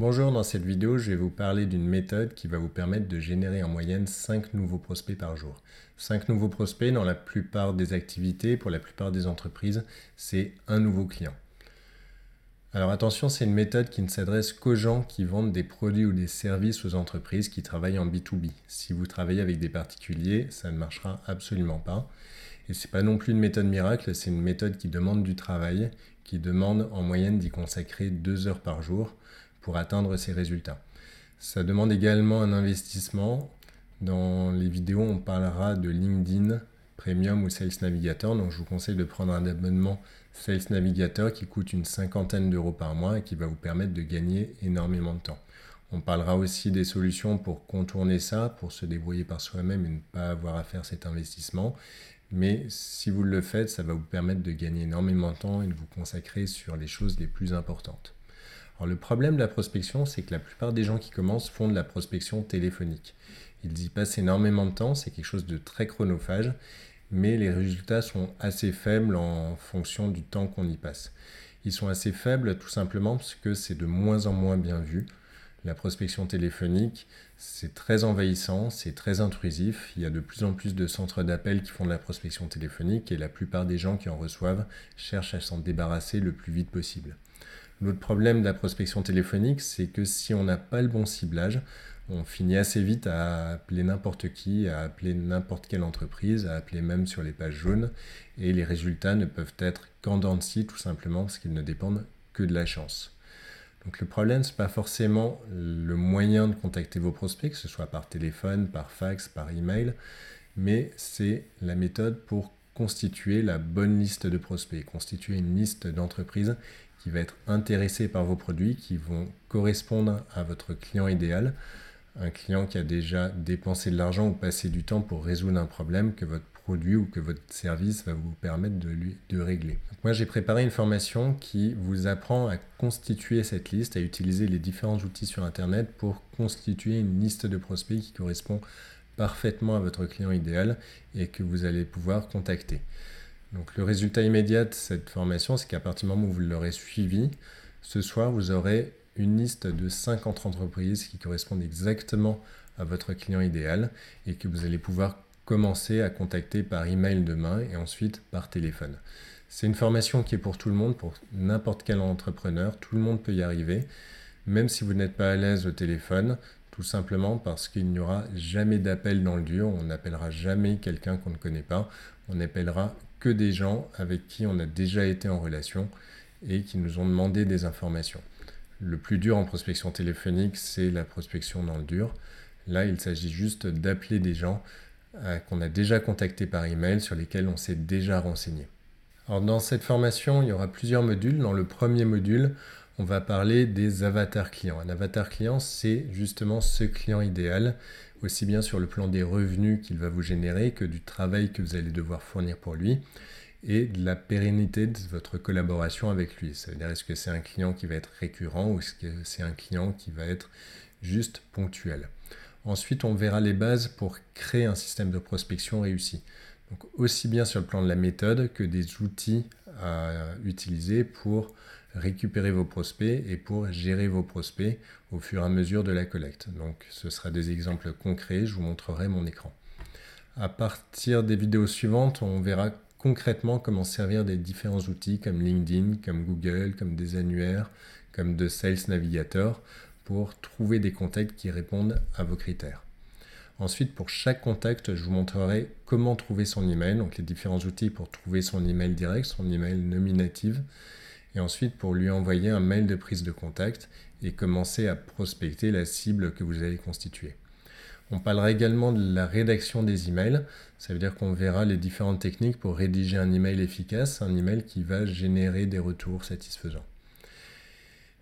Bonjour, dans cette vidéo, je vais vous parler d'une méthode qui va vous permettre de générer en moyenne 5 nouveaux prospects par jour. 5 nouveaux prospects dans la plupart des activités, pour la plupart des entreprises, c'est un nouveau client. Alors attention, c'est une méthode qui ne s'adresse qu'aux gens qui vendent des produits ou des services aux entreprises qui travaillent en B2B. Si vous travaillez avec des particuliers, ça ne marchera absolument pas. Et ce n'est pas non plus une méthode miracle, c'est une méthode qui demande du travail, qui demande en moyenne d'y consacrer 2 heures par jour pour atteindre ces résultats. Ça demande également un investissement. Dans les vidéos, on parlera de LinkedIn Premium ou Sales Navigator. Donc, je vous conseille de prendre un abonnement Sales Navigator qui coûte une cinquantaine d'euros par mois et qui va vous permettre de gagner énormément de temps. On parlera aussi des solutions pour contourner ça, pour se débrouiller par soi-même et ne pas avoir à faire cet investissement. Mais si vous le faites, ça va vous permettre de gagner énormément de temps et de vous consacrer sur les choses les plus importantes. Le problème de la prospection, c'est que la plupart des gens qui commencent font de la prospection téléphonique. Ils y passent énormément de temps, c'est quelque chose de très chronophage, mais les résultats sont assez faibles en fonction du temps qu'on y passe. Ils sont assez faibles tout simplement parce que c'est de moins en moins bien vu. La prospection téléphonique, c'est très envahissant, c'est très intrusif. Il y a de plus en plus de centres d'appel qui font de la prospection téléphonique et la plupart des gens qui en reçoivent cherchent à s'en débarrasser le plus vite possible. L'autre problème de la prospection téléphonique, c'est que si on n'a pas le bon ciblage, on finit assez vite à appeler n'importe qui, à appeler n'importe quelle entreprise, à appeler même sur les pages jaunes, et les résultats ne peuvent être qu'en dents tout simplement parce qu'ils ne dépendent que de la chance. Donc le problème, ce n'est pas forcément le moyen de contacter vos prospects, que ce soit par téléphone, par fax, par email, mais c'est la méthode pour constituer la bonne liste de prospects, constituer une liste d'entreprises qui va être intéressé par vos produits, qui vont correspondre à votre client idéal, un client qui a déjà dépensé de l'argent ou passé du temps pour résoudre un problème que votre produit ou que votre service va vous permettre de, lui, de régler. moi j'ai préparé une formation qui vous apprend à constituer cette liste, à utiliser les différents outils sur Internet pour constituer une liste de prospects qui correspond parfaitement à votre client idéal et que vous allez pouvoir contacter. Donc le résultat immédiat de cette formation, c'est qu'à partir du moment où vous l'aurez suivi, ce soir, vous aurez une liste de 50 entreprises qui correspondent exactement à votre client idéal et que vous allez pouvoir commencer à contacter par email demain et ensuite par téléphone. C'est une formation qui est pour tout le monde, pour n'importe quel entrepreneur, tout le monde peut y arriver, même si vous n'êtes pas à l'aise au téléphone, tout simplement parce qu'il n'y aura jamais d'appel dans le dur, on n'appellera jamais quelqu'un qu'on ne connaît pas, on appellera que des gens avec qui on a déjà été en relation et qui nous ont demandé des informations. Le plus dur en prospection téléphonique, c'est la prospection dans le dur. Là, il s'agit juste d'appeler des gens euh, qu'on a déjà contactés par email, sur lesquels on s'est déjà renseigné. Alors, dans cette formation, il y aura plusieurs modules. Dans le premier module, on va parler des avatars clients. Un avatar client, c'est justement ce client idéal aussi bien sur le plan des revenus qu'il va vous générer que du travail que vous allez devoir fournir pour lui et de la pérennité de votre collaboration avec lui. Ça veut dire est-ce que c'est un client qui va être récurrent ou est-ce que c'est un client qui va être juste ponctuel? Ensuite, on verra les bases pour créer un système de prospection réussi. Donc aussi bien sur le plan de la méthode que des outils à utiliser pour récupérer vos prospects et pour gérer vos prospects au fur et à mesure de la collecte. Donc ce sera des exemples concrets, je vous montrerai mon écran. À partir des vidéos suivantes, on verra concrètement comment servir des différents outils comme LinkedIn, comme Google, comme des annuaires, comme de Sales Navigator pour trouver des contacts qui répondent à vos critères. Ensuite, pour chaque contact, je vous montrerai comment trouver son email, donc les différents outils pour trouver son email direct, son email nominative, et ensuite pour lui envoyer un mail de prise de contact et commencer à prospecter la cible que vous allez constituer. On parlera également de la rédaction des emails. Ça veut dire qu'on verra les différentes techniques pour rédiger un email efficace, un email qui va générer des retours satisfaisants.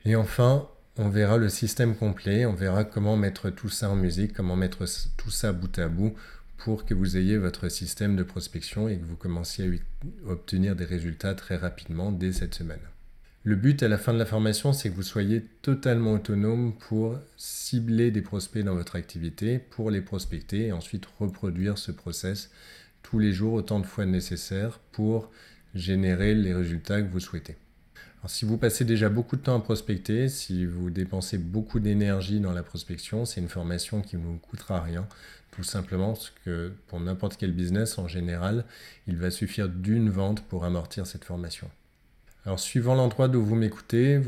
Et enfin, on verra le système complet, on verra comment mettre tout ça en musique, comment mettre tout ça bout à bout pour que vous ayez votre système de prospection et que vous commenciez à obtenir des résultats très rapidement dès cette semaine. Le but à la fin de la formation, c'est que vous soyez totalement autonome pour cibler des prospects dans votre activité, pour les prospecter et ensuite reproduire ce process tous les jours autant de fois nécessaire pour générer les résultats que vous souhaitez. Si vous passez déjà beaucoup de temps à prospecter, si vous dépensez beaucoup d'énergie dans la prospection, c'est une formation qui ne vous coûtera rien. Tout simplement parce que pour n'importe quel business, en général, il va suffire d'une vente pour amortir cette formation. Alors, suivant l'endroit d'où vous m'écoutez,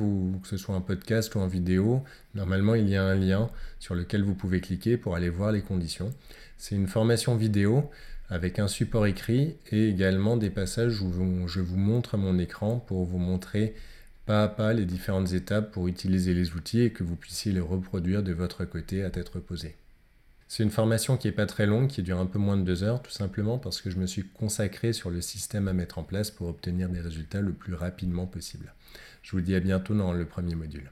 que ce soit un podcast ou en vidéo, normalement il y a un lien sur lequel vous pouvez cliquer pour aller voir les conditions. C'est une formation vidéo avec un support écrit et également des passages où je vous montre mon écran pour vous montrer pas à pas les différentes étapes pour utiliser les outils et que vous puissiez les reproduire de votre côté à tête reposée. C'est une formation qui n'est pas très longue, qui dure un peu moins de deux heures, tout simplement parce que je me suis consacré sur le système à mettre en place pour obtenir des résultats le plus rapidement possible. Je vous dis à bientôt dans le premier module.